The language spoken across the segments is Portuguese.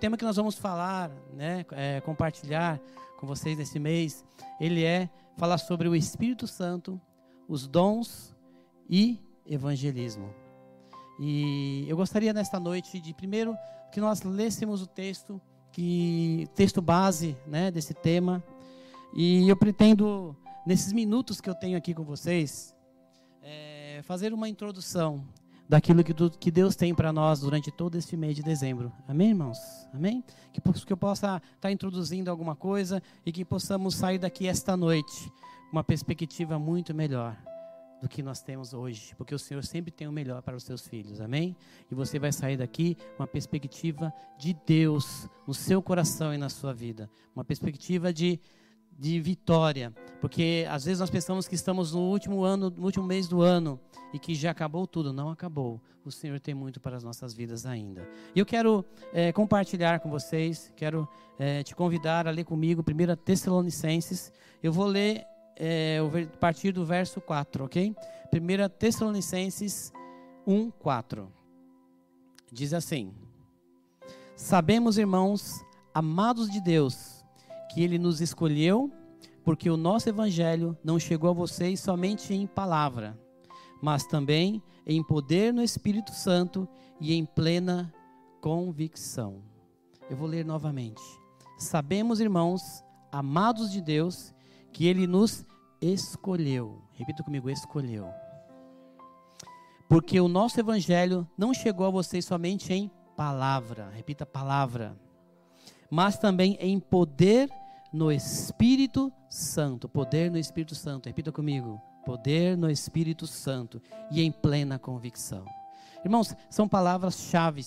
Tema que nós vamos falar, né, é, compartilhar com vocês nesse mês, ele é falar sobre o Espírito Santo, os dons e evangelismo. E eu gostaria nesta noite de primeiro que nós lêssemos o texto, que texto base, né, desse tema. E eu pretendo nesses minutos que eu tenho aqui com vocês é, fazer uma introdução daquilo que, que Deus tem para nós durante todo este mês de dezembro. Amém, irmãos? Amém? Que, que eu possa estar tá introduzindo alguma coisa e que possamos sair daqui esta noite com uma perspectiva muito melhor do que nós temos hoje, porque o Senhor sempre tem o melhor para os seus filhos, amém? E você vai sair daqui com uma perspectiva de Deus no seu coração e na sua vida, uma perspectiva de de vitória, porque às vezes nós pensamos que estamos no último ano, no último mês do ano e que já acabou tudo. Não acabou. O Senhor tem muito para as nossas vidas ainda. E eu quero é, compartilhar com vocês, quero é, te convidar a ler comigo 1 Tessalonicenses. Eu vou ler é, a partir do verso 4, ok? 1 Tessalonicenses 1, 4. Diz assim: Sabemos, irmãos, amados de Deus, que ele nos escolheu, porque o nosso evangelho não chegou a vocês somente em palavra, mas também em poder no Espírito Santo e em plena convicção. Eu vou ler novamente. Sabemos, irmãos, amados de Deus, que ele nos escolheu. Repita comigo: escolheu. Porque o nosso evangelho não chegou a vocês somente em palavra. Repita palavra. Mas também em poder no Espírito Santo. Poder no Espírito Santo. Repita comigo. Poder no Espírito Santo e em plena convicção. Irmãos, são palavras-chave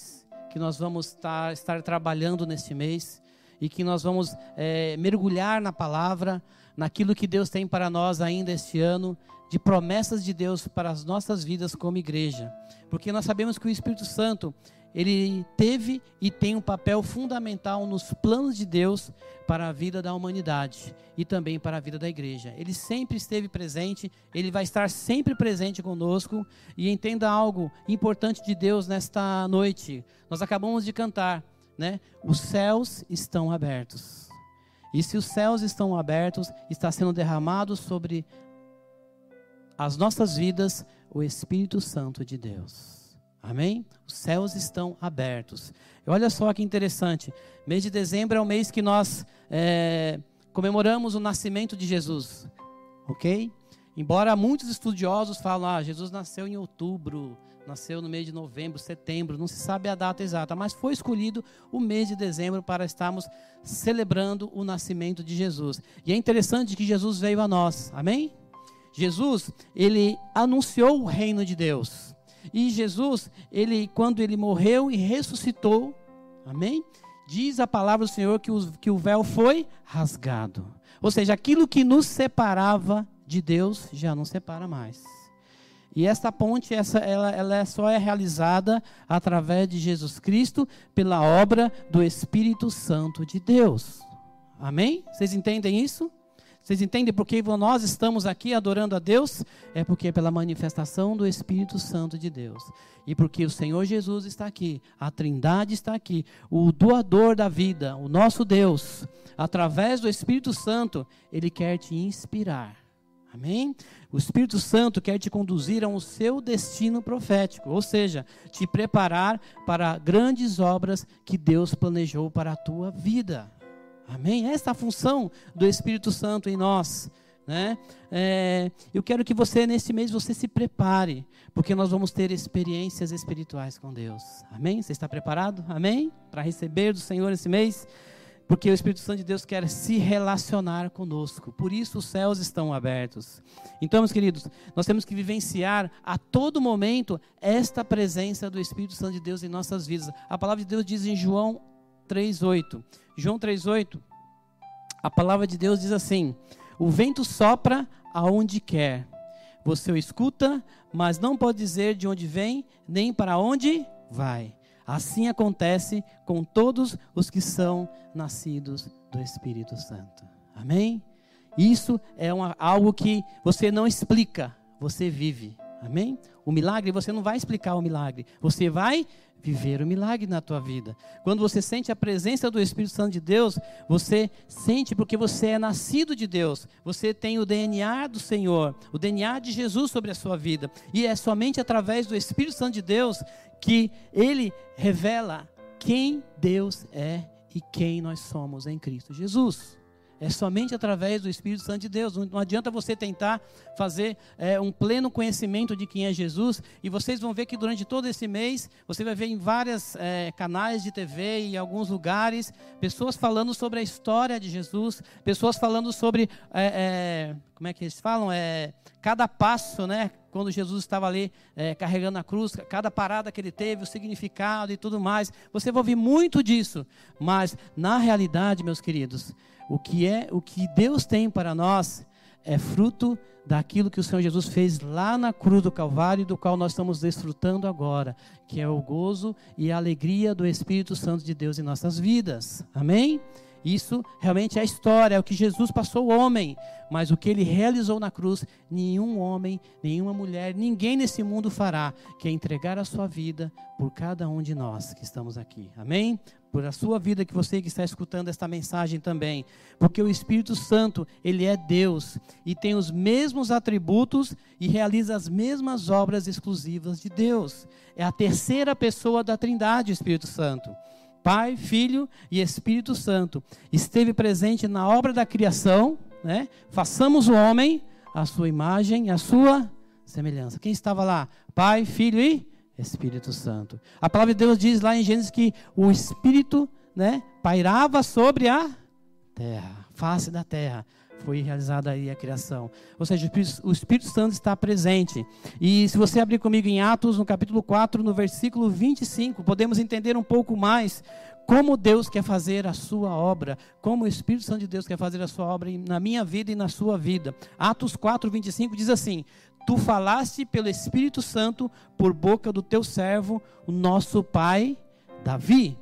que nós vamos estar, estar trabalhando neste mês e que nós vamos é, mergulhar na palavra, naquilo que Deus tem para nós ainda este ano, de promessas de Deus para as nossas vidas como igreja. Porque nós sabemos que o Espírito Santo, ele teve e tem um papel fundamental nos planos de Deus para a vida da humanidade e também para a vida da igreja. Ele sempre esteve presente, ele vai estar sempre presente conosco e entenda algo importante de Deus nesta noite. Nós acabamos de cantar, né? Os céus estão abertos. E se os céus estão abertos, está sendo derramado sobre as nossas vidas o Espírito Santo de Deus. Amém? Os céus estão abertos. E olha só que interessante. Mês de dezembro é o mês que nós é, comemoramos o nascimento de Jesus. Ok? Embora muitos estudiosos falam, ah, Jesus nasceu em outubro, nasceu no mês de novembro, setembro, não se sabe a data exata, mas foi escolhido o mês de dezembro para estarmos celebrando o nascimento de Jesus. E é interessante que Jesus veio a nós. Amém? Jesus, ele anunciou o reino de Deus. E Jesus, ele quando ele morreu e ressuscitou, amém? Diz a palavra do Senhor que o, que o véu foi rasgado. Ou seja, aquilo que nos separava de Deus já não separa mais. E esta ponte, essa, ela, ela só é realizada através de Jesus Cristo, pela obra do Espírito Santo de Deus. Amém? Vocês entendem isso? Vocês entendem por que nós estamos aqui adorando a Deus? É porque é pela manifestação do Espírito Santo de Deus. E porque o Senhor Jesus está aqui, a Trindade está aqui, o doador da vida, o nosso Deus, através do Espírito Santo, ele quer te inspirar. Amém? O Espírito Santo quer te conduzir a um seu destino profético, ou seja, te preparar para grandes obras que Deus planejou para a tua vida. Amém? Essa é a função do Espírito Santo em nós. Né? É, eu quero que você nesse mês você se prepare, porque nós vamos ter experiências espirituais com Deus. Amém? Você está preparado? Amém? Para receber do Senhor esse mês? Porque o Espírito Santo de Deus quer se relacionar conosco. Por isso os céus estão abertos. Então, meus queridos, nós temos que vivenciar a todo momento esta presença do Espírito Santo de Deus em nossas vidas. A palavra de Deus diz em João 3:8. João 3:8. A palavra de Deus diz assim: O vento sopra aonde quer. Você o escuta, mas não pode dizer de onde vem, nem para onde vai. Assim acontece com todos os que são nascidos do Espírito Santo. Amém? Isso é uma, algo que você não explica, você vive. Amém? O milagre, você não vai explicar o milagre, você vai viver o milagre na tua vida. Quando você sente a presença do Espírito Santo de Deus, você sente porque você é nascido de Deus. Você tem o DNA do Senhor, o DNA de Jesus sobre a sua vida. E é somente através do Espírito Santo de Deus que ele revela quem Deus é e quem nós somos em Cristo Jesus. É somente através do Espírito Santo de Deus. Não adianta você tentar fazer é, um pleno conhecimento de quem é Jesus. E vocês vão ver que durante todo esse mês, você vai ver em vários é, canais de TV e em alguns lugares, pessoas falando sobre a história de Jesus, pessoas falando sobre. É, é como é que eles falam? É, cada passo, né? Quando Jesus estava ali é, carregando a cruz, cada parada que ele teve, o significado e tudo mais. Você vai ouvir muito disso. Mas, na realidade, meus queridos, o que é, o que Deus tem para nós é fruto daquilo que o Senhor Jesus fez lá na cruz do Calvário, do qual nós estamos desfrutando agora, que é o gozo e a alegria do Espírito Santo de Deus em nossas vidas. Amém? Isso realmente é a história, é o que Jesus passou o homem, mas o que ele realizou na cruz, nenhum homem, nenhuma mulher, ninguém nesse mundo fará, que é entregar a sua vida por cada um de nós que estamos aqui. Amém? Por a sua vida que você que está escutando esta mensagem também, porque o Espírito Santo, ele é Deus e tem os mesmos atributos e realiza as mesmas obras exclusivas de Deus. É a terceira pessoa da Trindade, Espírito Santo. Pai, Filho e Espírito Santo. Esteve presente na obra da criação, né? Façamos o homem a sua imagem, a sua semelhança. Quem estava lá? Pai, Filho e Espírito Santo. A palavra de Deus diz lá em Gênesis que o Espírito, né, pairava sobre a terra, face da terra foi realizada aí a criação. Ou seja, o Espírito Santo está presente. E se você abrir comigo em Atos, no capítulo 4, no versículo 25, podemos entender um pouco mais como Deus quer fazer a sua obra, como o Espírito Santo de Deus quer fazer a sua obra na minha vida e na sua vida. Atos 4, 25 diz assim: Tu falaste pelo Espírito Santo por boca do teu servo, o nosso pai Davi.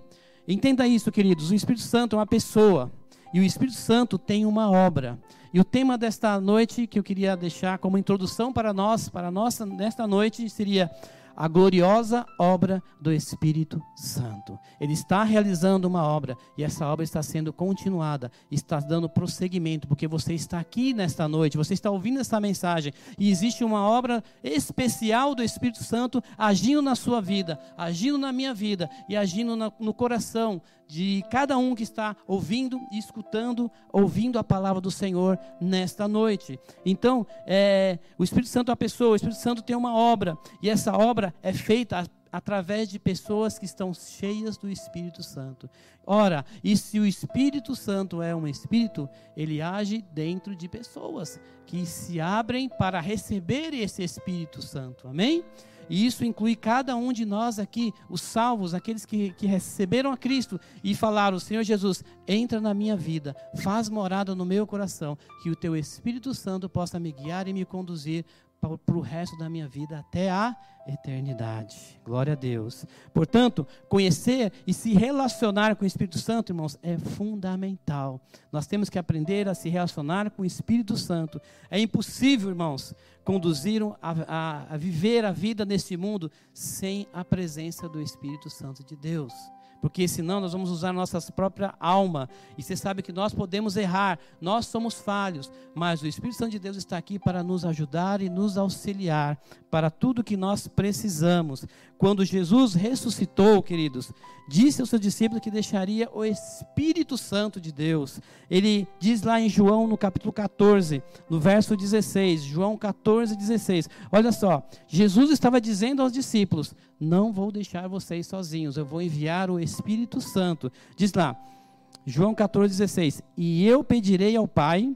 Entenda isso, queridos: o Espírito Santo é uma pessoa. E o Espírito Santo tem uma obra. E o tema desta noite que eu queria deixar como introdução para nós, para nossa nesta noite seria a gloriosa obra do Espírito Santo. Ele está realizando uma obra e essa obra está sendo continuada, está dando prosseguimento, porque você está aqui nesta noite, você está ouvindo essa mensagem e existe uma obra especial do Espírito Santo agindo na sua vida, agindo na minha vida e agindo no coração de cada um que está ouvindo e escutando, ouvindo a palavra do Senhor nesta noite. Então, é, o Espírito Santo é uma pessoa, o Espírito Santo tem uma obra, e essa obra é feita através de pessoas que estão cheias do Espírito Santo. Ora, e se o Espírito Santo é um espírito, ele age dentro de pessoas que se abrem para receber esse Espírito Santo. Amém? E isso inclui cada um de nós aqui, os salvos, aqueles que, que receberam a Cristo e falaram: Senhor Jesus, entra na minha vida, faz morada no meu coração, que o teu Espírito Santo possa me guiar e me conduzir para o resto da minha vida até a eternidade. Glória a Deus. Portanto, conhecer e se relacionar com o Espírito Santo, irmãos, é fundamental. Nós temos que aprender a se relacionar com o Espírito Santo. É impossível, irmãos, conduzir a, a, a viver a vida nesse mundo sem a presença do Espírito Santo de Deus porque senão nós vamos usar nossa própria alma. E você sabe que nós podemos errar, nós somos falhos, mas o Espírito Santo de Deus está aqui para nos ajudar e nos auxiliar para tudo que nós precisamos. Quando Jesus ressuscitou, queridos, disse aos seus discípulos que deixaria o Espírito Santo de Deus. Ele diz lá em João, no capítulo 14, no verso 16, João 14, 16. Olha só, Jesus estava dizendo aos discípulos: Não vou deixar vocês sozinhos, eu vou enviar o Espírito Santo. Diz lá. João 14,16. E eu pedirei ao Pai,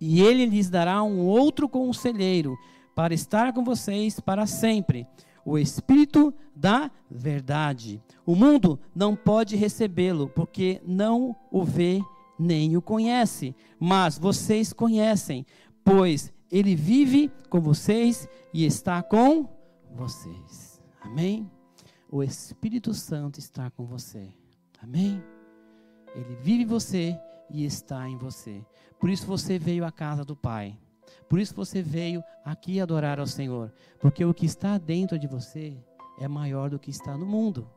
e ele lhes dará um outro conselheiro, para estar com vocês para sempre. O Espírito da Verdade. O mundo não pode recebê-lo, porque não o vê nem o conhece. Mas vocês conhecem, pois ele vive com vocês e está com vocês. Amém? O Espírito Santo está com você. Amém? Ele vive em você e está em você. Por isso você veio à casa do Pai. Por isso você veio aqui adorar ao Senhor. Porque o que está dentro de você é maior do que está no mundo.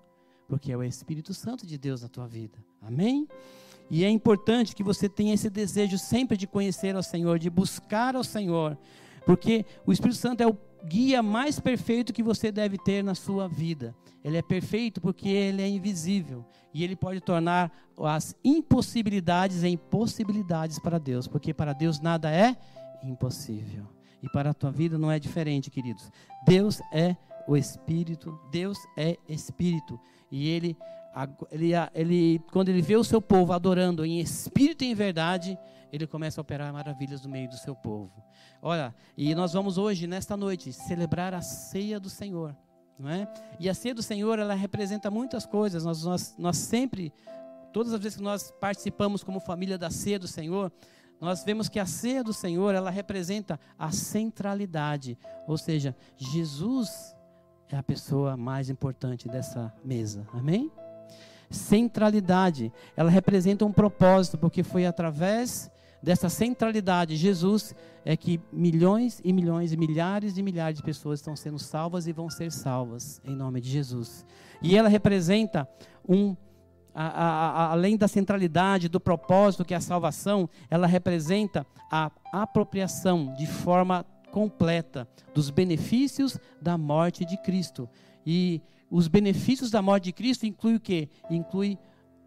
Porque é o Espírito Santo de Deus na tua vida. Amém? E é importante que você tenha esse desejo sempre de conhecer ao Senhor, de buscar ao Senhor. Porque o Espírito Santo é o guia mais perfeito que você deve ter na sua vida. Ele é perfeito porque ele é invisível e ele pode tornar as impossibilidades em possibilidades para Deus, porque para Deus nada é impossível. E para a tua vida não é diferente, queridos. Deus é o Espírito, Deus é Espírito e ele ele, ele, quando ele vê o seu povo adorando em espírito e em verdade, ele começa a operar maravilhas no meio do seu povo. Olha, e nós vamos hoje, nesta noite, celebrar a ceia do Senhor. Não é? E a ceia do Senhor, ela representa muitas coisas. Nós, nós, nós sempre, todas as vezes que nós participamos como família da ceia do Senhor, nós vemos que a ceia do Senhor, ela representa a centralidade. Ou seja, Jesus é a pessoa mais importante dessa mesa. Amém? Centralidade. Ela representa um propósito, porque foi através dessa centralidade, Jesus, é que milhões e milhões e milhares e milhares de pessoas estão sendo salvas e vão ser salvas em nome de Jesus. E ela representa um a, a, a, além da centralidade do propósito que é a salvação, ela representa a apropriação de forma completa dos benefícios da morte de Cristo. E os benefícios da morte de Cristo inclui o quê? Inclui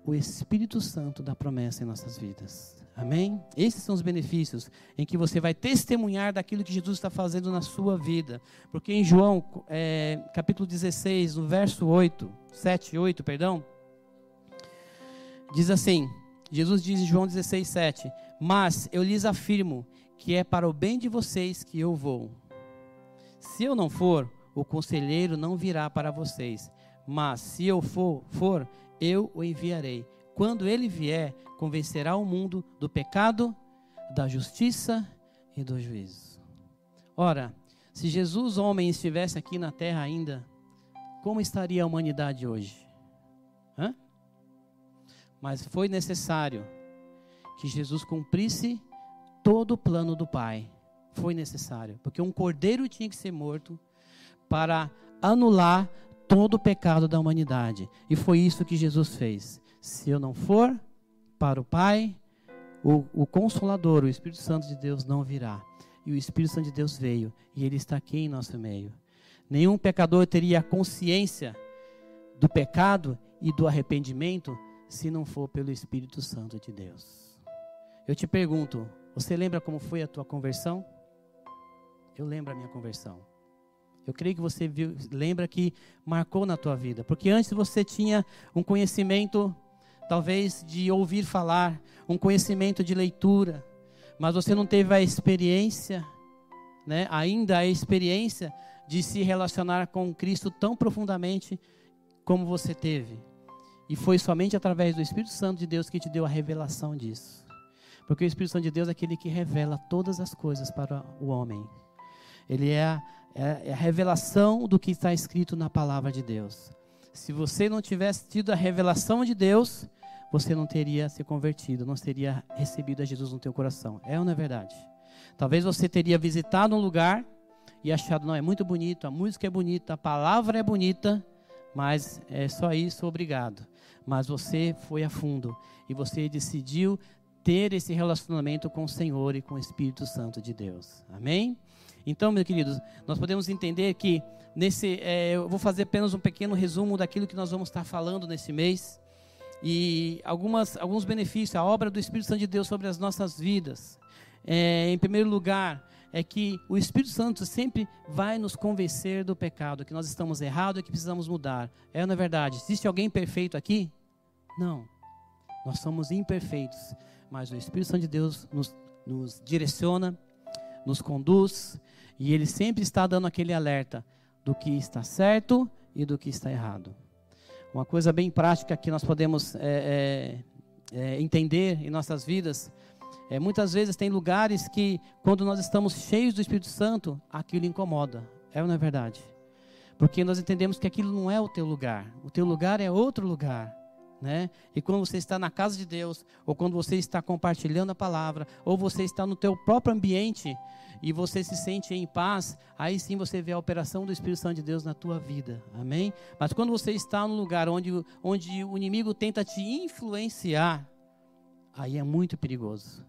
o Espírito Santo da promessa em nossas vidas. Amém? Esses são os benefícios em que você vai testemunhar daquilo que Jesus está fazendo na sua vida. Porque em João, é, capítulo 16, no verso 8, 7 e 8, perdão, diz assim: Jesus diz em João 16, 7: Mas eu lhes afirmo que é para o bem de vocês que eu vou. Se eu não for, o conselheiro não virá para vocês. Mas se eu for, for eu o enviarei. Quando ele vier, convencerá o mundo do pecado, da justiça e do juízo. Ora, se Jesus, homem, estivesse aqui na terra ainda, como estaria a humanidade hoje? Hã? Mas foi necessário que Jesus cumprisse todo o plano do Pai. Foi necessário, porque um cordeiro tinha que ser morto para anular todo o pecado da humanidade. E foi isso que Jesus fez. Se eu não for para o Pai, o, o Consolador, o Espírito Santo de Deus não virá. E o Espírito Santo de Deus veio e ele está aqui em nosso meio. Nenhum pecador teria consciência do pecado e do arrependimento se não for pelo Espírito Santo de Deus. Eu te pergunto, você lembra como foi a tua conversão? Eu lembro a minha conversão. Eu creio que você viu, lembra que marcou na tua vida, porque antes você tinha um conhecimento talvez de ouvir falar, um conhecimento de leitura, mas você não teve a experiência, né, ainda a experiência de se relacionar com Cristo tão profundamente como você teve. E foi somente através do Espírito Santo de Deus que te deu a revelação disso. Porque o Espírito Santo de Deus é aquele que revela todas as coisas para o homem. Ele é é a revelação do que está escrito na palavra de Deus. Se você não tivesse tido a revelação de Deus, você não teria se convertido, não teria recebido a Jesus no teu coração. É ou não é verdade? Talvez você teria visitado um lugar e achado, não, é muito bonito, a música é bonita, a palavra é bonita, mas é só isso, obrigado. Mas você foi a fundo e você decidiu ter esse relacionamento com o Senhor e com o Espírito Santo de Deus. Amém? Então, meus queridos, nós podemos entender que nesse, é, eu vou fazer apenas um pequeno resumo daquilo que nós vamos estar falando nesse mês e algumas, alguns benefícios, a obra do Espírito Santo de Deus sobre as nossas vidas. É, em primeiro lugar, é que o Espírito Santo sempre vai nos convencer do pecado, que nós estamos errados e que precisamos mudar. É na é verdade? Existe alguém perfeito aqui? Não. Nós somos imperfeitos, mas o Espírito Santo de Deus nos, nos direciona, nos conduz, e ele sempre está dando aquele alerta do que está certo e do que está errado. Uma coisa bem prática que nós podemos é, é, é, entender em nossas vidas é muitas vezes tem lugares que quando nós estamos cheios do Espírito Santo, aquilo incomoda. É ou não é verdade? Porque nós entendemos que aquilo não é o teu lugar. O teu lugar é outro lugar. Né? E quando você está na casa de Deus, ou quando você está compartilhando a palavra, ou você está no teu próprio ambiente e você se sente em paz, aí sim você vê a operação do Espírito Santo de Deus na tua vida. Amém? Mas quando você está no lugar onde, onde o inimigo tenta te influenciar, aí é muito perigoso.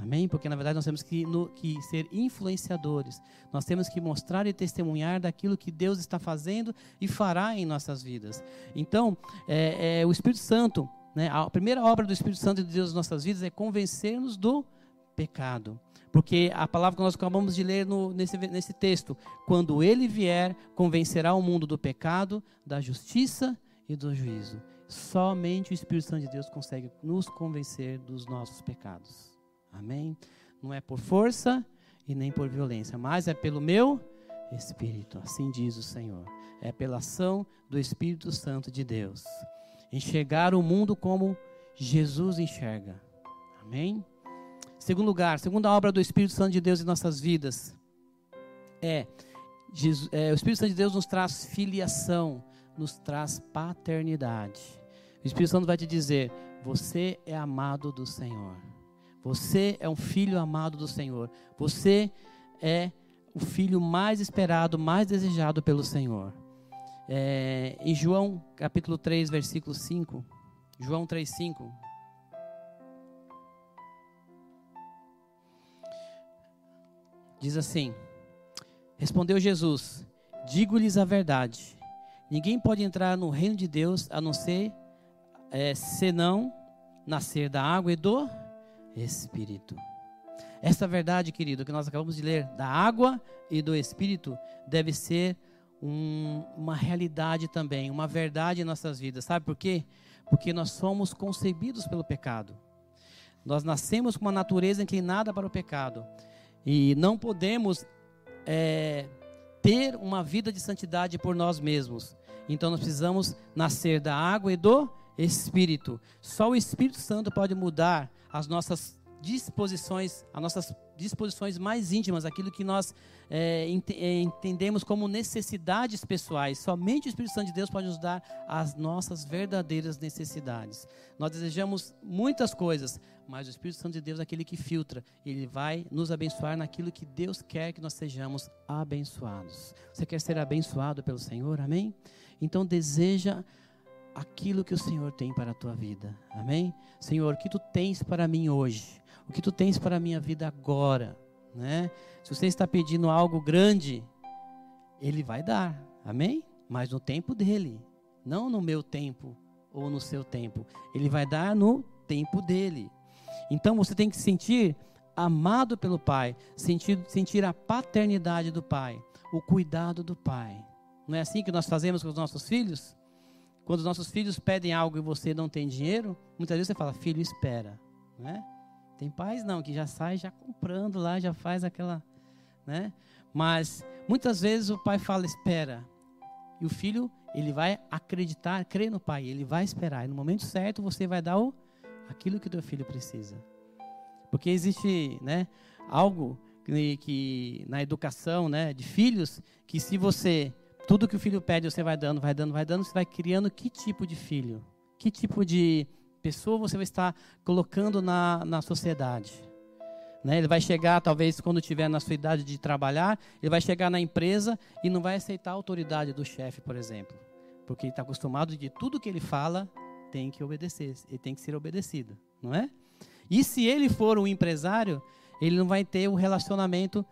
Amém? Porque na verdade nós temos que, no, que, ser influenciadores. Nós temos que mostrar e testemunhar daquilo que Deus está fazendo e fará em nossas vidas. Então, é, é, o Espírito Santo, né, a primeira obra do Espírito Santo de Deus em nossas vidas é convencer-nos do pecado. Porque a palavra que nós acabamos de ler no, nesse, nesse texto, quando ele vier, convencerá o mundo do pecado, da justiça e do juízo. Somente o Espírito Santo de Deus consegue nos convencer dos nossos pecados. Amém? Não é por força e nem por violência, mas é pelo meu Espírito. Assim diz o Senhor. É pela ação do Espírito Santo de Deus. Enxergar o mundo como Jesus enxerga. Amém? Segundo lugar, segunda obra do Espírito Santo de Deus em nossas vidas é, Jesus, é o Espírito Santo de Deus nos traz filiação, nos traz paternidade. O Espírito Santo vai te dizer: você é amado do Senhor. Você é um filho amado do Senhor. Você é o filho mais esperado, mais desejado pelo Senhor. É, em João capítulo 3, versículo 5. João 3, 5. Diz assim: Respondeu Jesus: Digo-lhes a verdade. Ninguém pode entrar no reino de Deus a não ser é, senão nascer da água e do Espírito. Esta verdade, querido, que nós acabamos de ler, da água e do Espírito, deve ser um, uma realidade também, uma verdade em nossas vidas. Sabe por quê? Porque nós somos concebidos pelo pecado. Nós nascemos com uma natureza inclinada para o pecado. E não podemos é, ter uma vida de santidade por nós mesmos. Então nós precisamos nascer da água e do Espírito. Só o Espírito Santo pode mudar as nossas disposições, as nossas disposições mais íntimas, aquilo que nós é, ent é, entendemos como necessidades pessoais. Somente o Espírito Santo de Deus pode nos dar as nossas verdadeiras necessidades. Nós desejamos muitas coisas, mas o Espírito Santo de Deus é aquele que filtra. Ele vai nos abençoar naquilo que Deus quer que nós sejamos abençoados. Você quer ser abençoado pelo Senhor? Amém? Então deseja aquilo que o Senhor tem para a tua vida. Amém? Senhor, o que tu tens para mim hoje? O que tu tens para a minha vida agora? Né? Se você está pedindo algo grande, ele vai dar. Amém? Mas no tempo dele, não no meu tempo ou no seu tempo. Ele vai dar no tempo dele. Então você tem que sentir amado pelo Pai, sentir, sentir a paternidade do Pai, o cuidado do Pai. Não é assim que nós fazemos com os nossos filhos? Quando os nossos filhos pedem algo e você não tem dinheiro, muitas vezes você fala, filho, espera. Né? Tem pais não, que já sai já comprando lá, já faz aquela. Né? Mas muitas vezes o pai fala, espera. E o filho, ele vai acreditar, crer no pai, ele vai esperar. E no momento certo você vai dar o, aquilo que o teu filho precisa. Porque existe né, algo que, que na educação né, de filhos, que se você tudo que o filho pede, você vai dando, vai dando, vai dando, você vai criando que tipo de filho? Que tipo de pessoa você vai estar colocando na, na sociedade? Né? Ele vai chegar, talvez, quando tiver na sua idade de trabalhar, ele vai chegar na empresa e não vai aceitar a autoridade do chefe, por exemplo. Porque ele está acostumado de tudo que ele fala tem que obedecer, ele tem que ser obedecido, não é? E se ele for um empresário, ele não vai ter o um relacionamento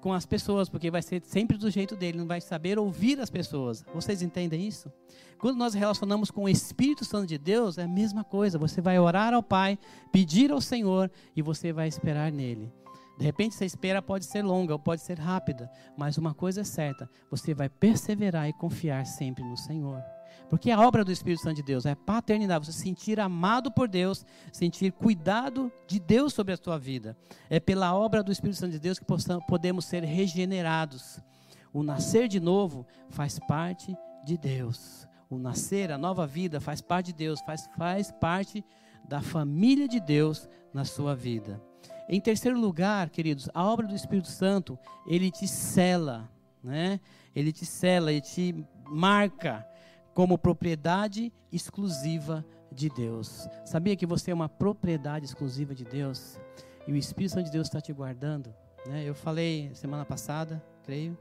com as pessoas, porque vai ser sempre do jeito dele, não vai saber ouvir as pessoas. Vocês entendem isso? Quando nós relacionamos com o Espírito Santo de Deus, é a mesma coisa. Você vai orar ao Pai, pedir ao Senhor e você vai esperar nele. De repente, essa espera pode ser longa ou pode ser rápida, mas uma coisa é certa: você vai perseverar e confiar sempre no Senhor. Porque a obra do Espírito Santo de Deus é paternidade, você se sentir amado por Deus, sentir cuidado de Deus sobre a sua vida. É pela obra do Espírito Santo de Deus que podemos ser regenerados. O nascer de novo faz parte de Deus. O nascer, a nova vida faz parte de Deus, faz, faz parte da família de Deus na sua vida. Em terceiro lugar, queridos, a obra do Espírito Santo, ele te cela, né? Ele te cela, ele te marca como propriedade exclusiva de Deus. Sabia que você é uma propriedade exclusiva de Deus? E o Espírito Santo de Deus está te guardando. Né? Eu falei semana passada, creio,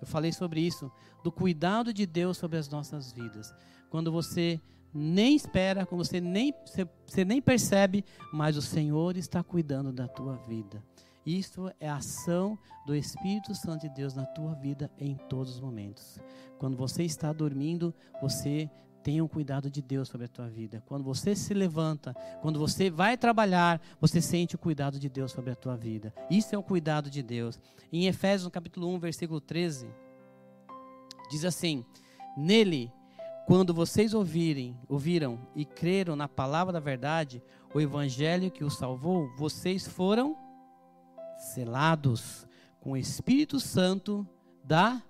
eu falei sobre isso, do cuidado de Deus sobre as nossas vidas. Quando você nem espera, quando você nem, você, você nem percebe, mas o Senhor está cuidando da tua vida. Isso é a ação do Espírito Santo de Deus na tua vida em todos os momentos. Quando você está dormindo, você tem um cuidado de Deus sobre a tua vida. Quando você se levanta, quando você vai trabalhar, você sente o cuidado de Deus sobre a tua vida. Isso é o cuidado de Deus. Em Efésios, capítulo 1, versículo 13, diz assim: Nele quando vocês ouvirem, ouviram e creram na palavra da verdade, o evangelho que os salvou, vocês foram selados com o Espírito Santo da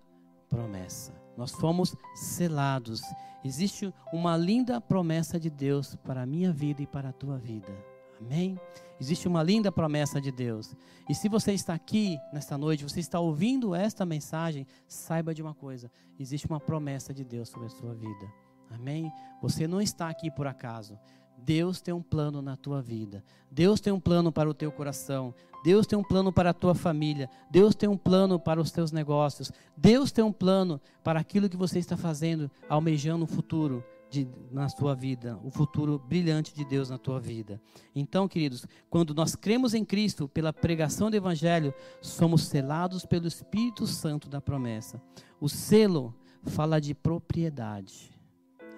promessa. Nós fomos selados. Existe uma linda promessa de Deus para a minha vida e para a tua vida. Amém? Existe uma linda promessa de Deus. E se você está aqui nesta noite, você está ouvindo esta mensagem, saiba de uma coisa: existe uma promessa de Deus sobre a sua vida. Amém? Você não está aqui por acaso. Deus tem um plano na tua vida. Deus tem um plano para o teu coração. Deus tem um plano para a tua família. Deus tem um plano para os teus negócios. Deus tem um plano para aquilo que você está fazendo, almejando o futuro de, na tua vida, o futuro brilhante de Deus na tua vida. Então, queridos, quando nós cremos em Cristo pela pregação do Evangelho, somos selados pelo Espírito Santo da promessa. O selo fala de propriedade.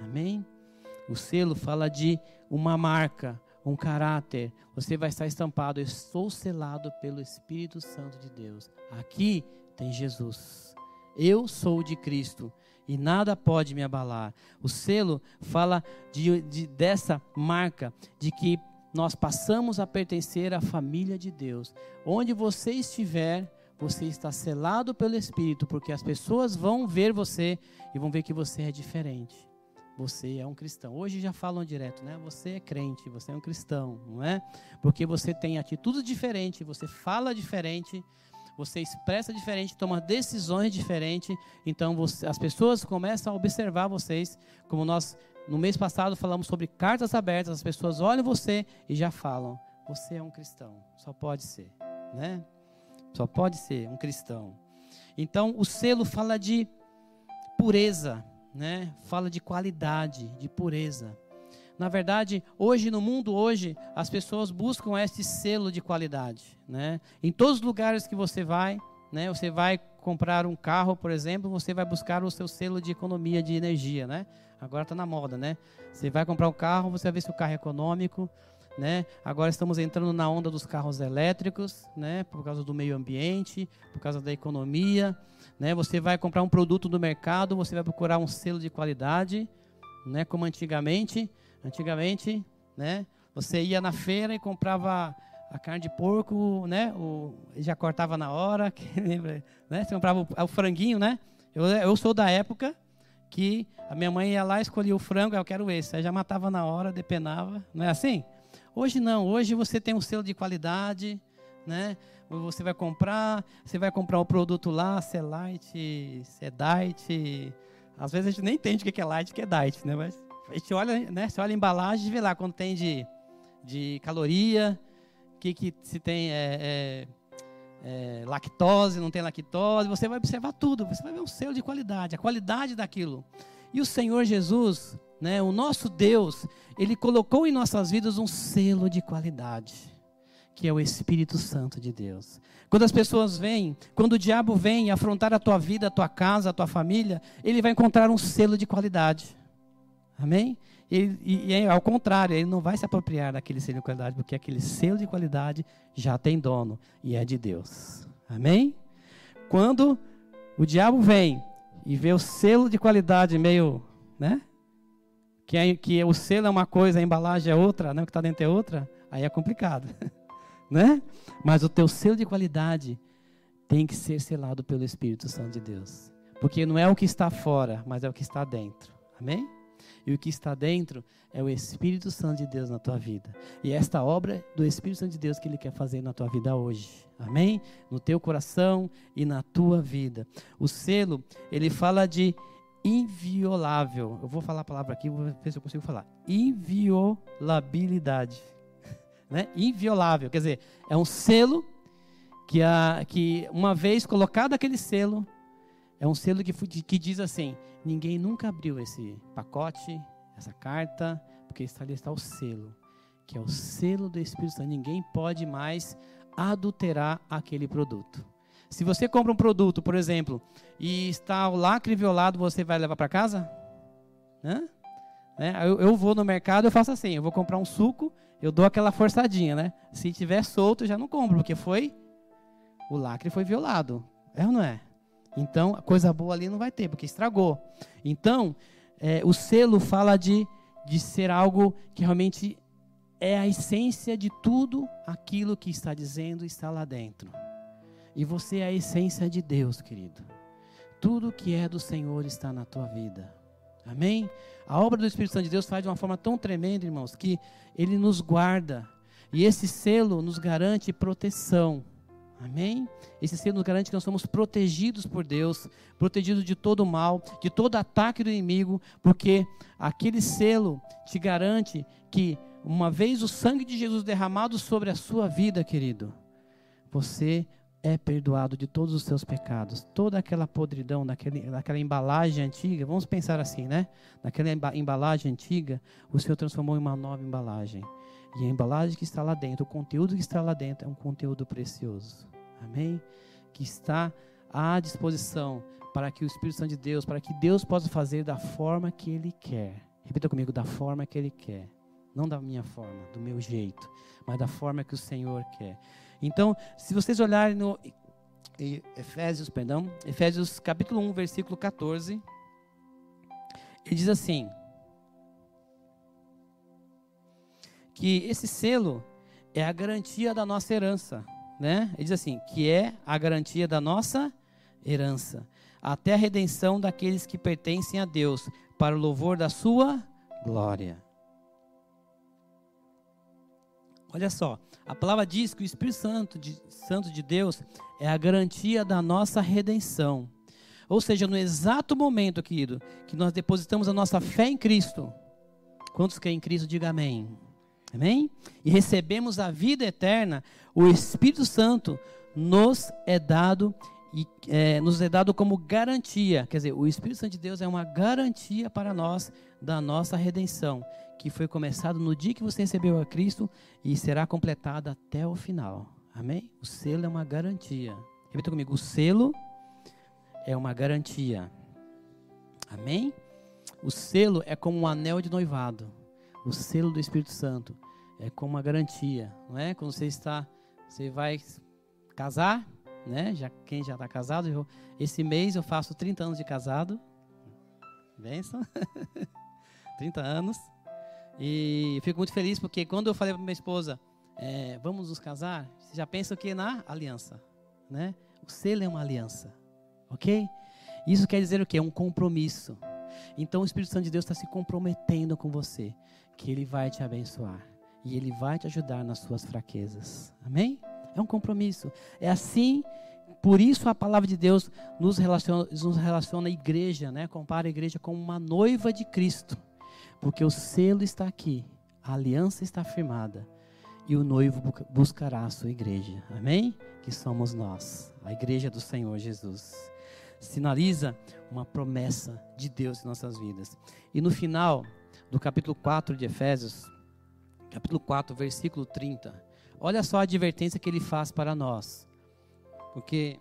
Amém? O selo fala de uma marca, um caráter. Você vai estar estampado. Eu sou selado pelo Espírito Santo de Deus. Aqui tem Jesus. Eu sou de Cristo e nada pode me abalar. O selo fala de, de, dessa marca, de que nós passamos a pertencer à família de Deus. Onde você estiver, você está selado pelo Espírito, porque as pessoas vão ver você e vão ver que você é diferente você é um cristão. Hoje já falam direto, né? Você é crente, você é um cristão, não é? Porque você tem atitudes diferentes, você fala diferente, você expressa diferente, toma decisões diferentes. Então você, as pessoas começam a observar vocês, como nós no mês passado falamos sobre cartas abertas, as pessoas olham você e já falam: você é um cristão. Só pode ser, né? Só pode ser um cristão. Então o selo fala de pureza, né? Fala de qualidade, de pureza. Na verdade, hoje no mundo hoje, as pessoas buscam esse selo de qualidade, né? Em todos os lugares que você vai, né? Você vai comprar um carro, por exemplo, você vai buscar o seu selo de economia de energia, né? Agora está na moda, né? Você vai comprar um carro, você vai ver se o carro é econômico, né? Agora estamos entrando na onda dos carros elétricos, né? Por causa do meio ambiente, por causa da economia, né? Você vai comprar um produto do mercado, você vai procurar um selo de qualidade, né? Como antigamente, antigamente, né? Você ia na feira e comprava a carne de porco, né? O, já cortava na hora, lembra, né? Você comprava o, o, franguinho, né? Eu, eu sou da época que a minha mãe ia lá, escolhia o frango, eu quero esse, aí já matava na hora, depenava, não é assim? Hoje não, hoje você tem um selo de qualidade, né? Você vai comprar, você vai comprar o um produto lá, se é light, se é diet. Às vezes a gente nem entende o que é light o que é diet, né? Mas a gente olha, né? Você olha a embalagem e vê lá quando tem de, de caloria, que, que se tem é, é, é, lactose, não tem lactose. Você vai observar tudo, você vai ver um selo de qualidade, a qualidade daquilo. E o Senhor Jesus, né, o nosso Deus, ele colocou em nossas vidas um selo de qualidade que é o Espírito Santo de Deus. Quando as pessoas vêm, quando o diabo vem afrontar a tua vida, a tua casa, a tua família, ele vai encontrar um selo de qualidade. Amém? E, e, e, ao contrário, ele não vai se apropriar daquele selo de qualidade, porque aquele selo de qualidade já tem dono e é de Deus. Amém? Quando o diabo vem e vê o selo de qualidade meio, né? Que, é, que o selo é uma coisa, a embalagem é outra, né? o que está dentro é outra, aí é complicado. né? Mas o teu selo de qualidade tem que ser selado pelo Espírito Santo de Deus. Porque não é o que está fora, mas é o que está dentro. Amém? E o que está dentro é o Espírito Santo de Deus na tua vida. E é esta obra do Espírito Santo de Deus que Ele quer fazer na tua vida hoje. Amém? No teu coração e na tua vida. O selo, ele fala de inviolável. Eu vou falar a palavra aqui, vou ver se eu consigo falar. Inviolabilidade. né? Inviolável. Quer dizer, é um selo que, a, que uma vez colocado aquele selo, é um selo que, que diz assim: ninguém nunca abriu esse pacote, essa carta, porque ali está o selo, que é o selo do Espírito Santo. Ninguém pode mais adulterar aquele produto. Se você compra um produto, por exemplo, e está o lacre violado, você vai levar para casa? Né? Eu, eu, vou no mercado, eu faço assim, eu vou comprar um suco, eu dou aquela forçadinha, né? Se tiver solto, eu já não compro, porque foi o lacre foi violado. É ou não é? Então, coisa boa ali não vai ter, porque estragou. Então, é, o selo fala de, de ser algo que realmente é a essência de tudo aquilo que está dizendo está lá dentro. E você é a essência de Deus, querido. Tudo que é do Senhor está na tua vida. Amém? A obra do Espírito Santo de Deus faz de uma forma tão tremenda, irmãos, que ele nos guarda. E esse selo nos garante proteção. Amém? Esse selo nos garante que nós somos protegidos por Deus, protegidos de todo mal, de todo ataque do inimigo, porque aquele selo te garante que, uma vez o sangue de Jesus derramado sobre a sua vida, querido, você é perdoado de todos os seus pecados. Toda aquela podridão daquele, daquela embalagem antiga, vamos pensar assim, né? Naquela embalagem antiga, o Senhor transformou em uma nova embalagem. E a embalagem que está lá dentro, o conteúdo que está lá dentro é um conteúdo precioso. Amém? Que está à disposição para que o Espírito Santo de Deus, para que Deus possa fazer da forma que Ele quer. Repita comigo, da forma que Ele quer. Não da minha forma, do meu jeito, mas da forma que o Senhor quer. Então, se vocês olharem no Efésios, perdão, Efésios capítulo 1, versículo 14, ele diz assim: que esse selo é a garantia da nossa herança né? Ele diz assim: que é a garantia da nossa herança, até a redenção daqueles que pertencem a Deus, para o louvor da sua glória. Olha só, a palavra diz que o Espírito Santo de, Santo de Deus é a garantia da nossa redenção. Ou seja, no exato momento, querido, que nós depositamos a nossa fé em Cristo. Quantos que em Cristo, diga amém. Amém? E recebemos a vida eterna, o Espírito Santo nos é dado e é, nos é dado como garantia. Quer dizer, o Espírito Santo de Deus é uma garantia para nós da nossa redenção, que foi começado no dia que você recebeu a Cristo e será completada até o final. Amém? O selo é uma garantia. Repita comigo: o selo é uma garantia. Amém? O selo é como um anel de noivado o selo do Espírito Santo é como uma garantia, não é? Quando você está, você vai casar, né? Já quem já está casado, eu, esse mês eu faço 30 anos de casado. Benção. 30 anos. E fico muito feliz porque quando eu falei para minha esposa, é, vamos nos casar, você já pensa que na aliança, né? O selo é uma aliança, ok? Isso quer dizer o que? Um compromisso. Então o Espírito Santo de Deus está se comprometendo com você que Ele vai te abençoar e Ele vai te ajudar nas suas fraquezas. Amém? É um compromisso. É assim, por isso a palavra de Deus nos relaciona, nos relaciona à igreja, né? Compara a igreja com uma noiva de Cristo, porque o selo está aqui, a aliança está firmada e o noivo buscará a sua igreja. Amém? Que somos nós, a igreja do Senhor Jesus. Sinaliza uma promessa de Deus em nossas vidas. E no final, do capítulo 4 de Efésios, capítulo 4, versículo 30. Olha só a advertência que ele faz para nós. Porque,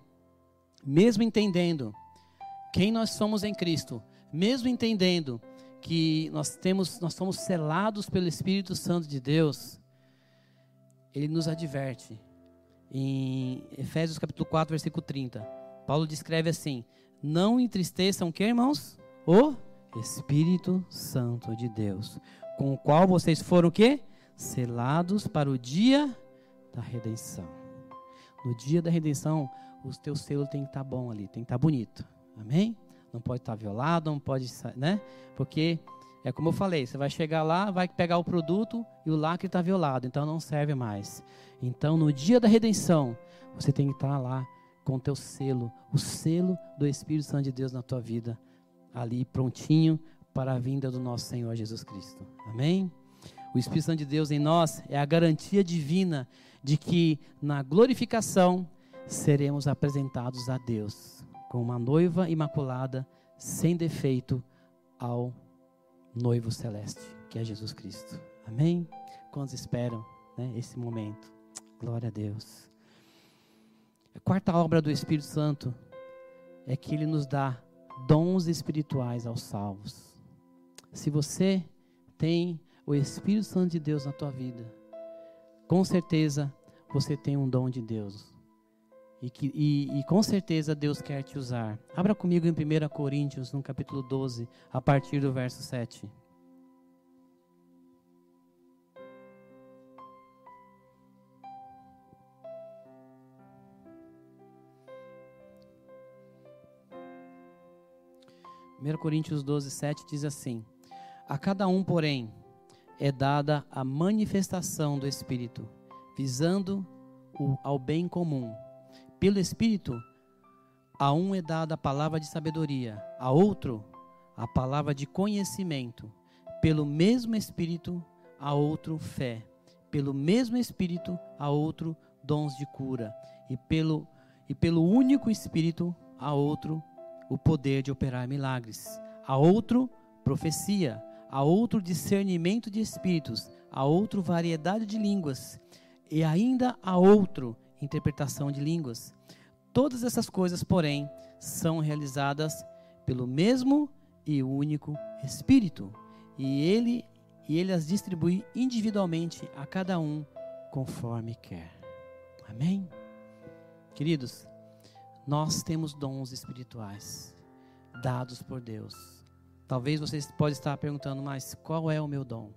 mesmo entendendo quem nós somos em Cristo, mesmo entendendo que nós temos, nós somos selados pelo Espírito Santo de Deus, ele nos adverte. Em Efésios capítulo 4, versículo 30, Paulo descreve assim: Não entristeçam que, irmãos? O Espírito Santo de Deus, com o qual vocês foram o quê? Selados para o dia da redenção. No dia da redenção, o teu selo tem que estar tá bom ali, tem que estar tá bonito. Amém? Não pode estar tá violado, não pode, né? Porque é como eu falei, você vai chegar lá, vai pegar o produto e o lacre está violado, então não serve mais. Então, no dia da redenção, você tem que estar lá com o teu selo, o selo do Espírito Santo de Deus na tua vida, ali prontinho para a vinda do nosso Senhor Jesus Cristo. Amém? O Espírito Santo de Deus em nós é a garantia divina de que na glorificação seremos apresentados a Deus com uma noiva imaculada, sem defeito, ao noivo celeste, que é Jesus Cristo. Amém? Quantos esperam né, esse momento? Glória a Deus. A quarta obra do Espírito Santo é que ele nos dá dons espirituais aos salvos. Se você tem o Espírito Santo de Deus na tua vida, com certeza você tem um dom de Deus. E, que, e, e, com certeza Deus quer te usar. Abra comigo em 1 Coríntios, no capítulo 12, a partir do verso 7. Primeiro Coríntios 12, 7 diz assim: A cada um, porém, é dada a manifestação do Espírito, visando o, ao bem comum. Pelo Espírito, a um é dada a palavra de sabedoria, a outro a palavra de conhecimento. Pelo mesmo Espírito, a outro fé. Pelo mesmo Espírito, a outro dons de cura. E pelo, e pelo único Espírito, a outro o poder de operar milagres. A outro, profecia. A outro, discernimento de espíritos. A outro, variedade de línguas. E ainda a outro, interpretação de línguas. Todas essas coisas, porém, são realizadas pelo mesmo e único Espírito, e ele e ele as distribui individualmente a cada um conforme quer. Amém. Queridos, nós temos dons espirituais dados por Deus. Talvez você pode estar perguntando, mas qual é o meu dom?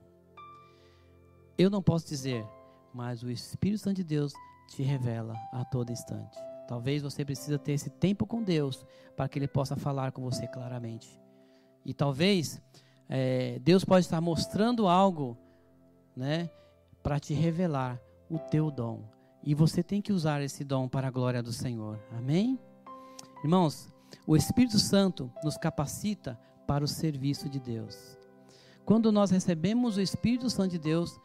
Eu não posso dizer, mas o Espírito Santo de Deus te revela a todo instante. Talvez você precisa ter esse tempo com Deus para que Ele possa falar com você claramente. E talvez é, Deus pode estar mostrando algo, né, para te revelar o teu dom. E você tem que usar esse dom para a glória do Senhor. Amém? Irmãos, o Espírito Santo nos capacita para o serviço de Deus. Quando nós recebemos o Espírito Santo de Deus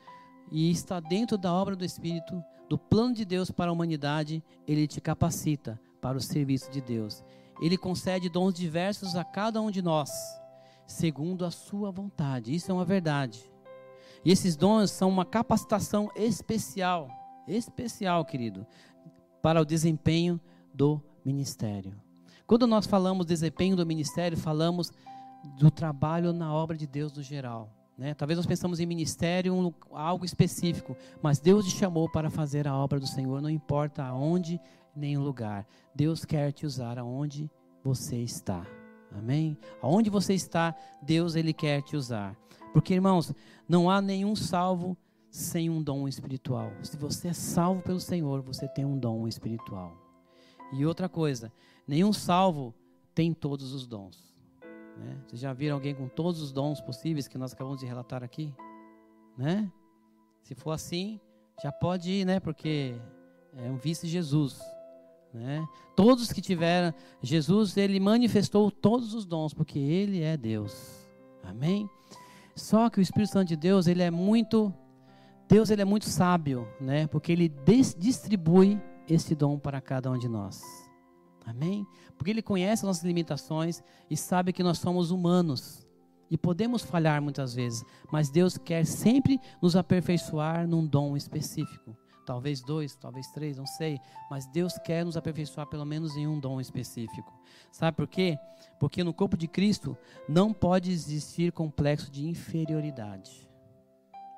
e está dentro da obra do Espírito, do plano de Deus para a humanidade, ele te capacita para o serviço de Deus. Ele concede dons diversos a cada um de nós, segundo a sua vontade. Isso é uma verdade. E esses dons são uma capacitação especial, especial, querido, para o desempenho do ministério. Quando nós falamos desempenho do ministério, falamos do trabalho na obra de Deus no geral. Né? Talvez nós pensamos em ministério, um, algo específico, mas Deus te chamou para fazer a obra do Senhor, não importa aonde nem o lugar. Deus quer te usar aonde você está. Amém? Aonde você está, Deus ele quer te usar. Porque irmãos, não há nenhum salvo sem um dom espiritual. Se você é salvo pelo Senhor, você tem um dom espiritual. E outra coisa, nenhum salvo tem todos os dons. Né? Vocês já viram alguém com todos os dons possíveis que nós acabamos de relatar aqui? Né? Se for assim, já pode ir, né? Porque é um vice-Jesus. Né? Todos que tiveram, Jesus, ele manifestou todos os dons, porque ele é Deus. Amém? Só que o Espírito Santo de Deus, ele é muito, Deus ele é muito sábio, né? Porque ele distribui esse dom para cada um de nós. Amém? Porque Ele conhece as nossas limitações e sabe que nós somos humanos e podemos falhar muitas vezes, mas Deus quer sempre nos aperfeiçoar num dom específico, talvez dois, talvez três, não sei. Mas Deus quer nos aperfeiçoar pelo menos em um dom específico. Sabe por quê? Porque no corpo de Cristo não pode existir complexo de inferioridade.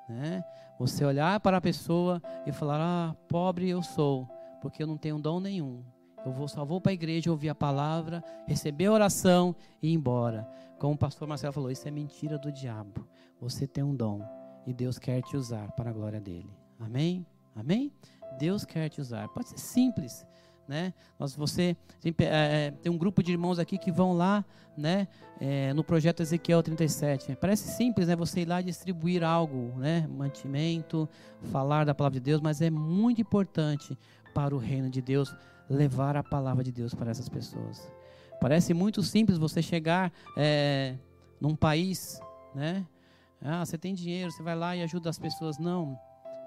Né? Você olhar para a pessoa e falar: Ah, pobre eu sou, porque eu não tenho dom nenhum. Eu vou, só vou para a igreja ouvir a palavra, receber a oração e ir embora. Como o pastor Marcelo falou, isso é mentira do diabo. Você tem um dom e Deus quer te usar para a glória dele. Amém? Amém? Deus quer te usar. Pode ser simples, né? Mas você tem, é, tem, um grupo de irmãos aqui que vão lá, né? É, no projeto Ezequiel 37. Parece simples, né? Você ir lá distribuir algo, né? Mantimento, falar da palavra de Deus, mas é muito importante para o reino de Deus levar a palavra de Deus para essas pessoas. Parece muito simples você chegar é, num país, né? Ah, você tem dinheiro, você vai lá e ajuda as pessoas. Não,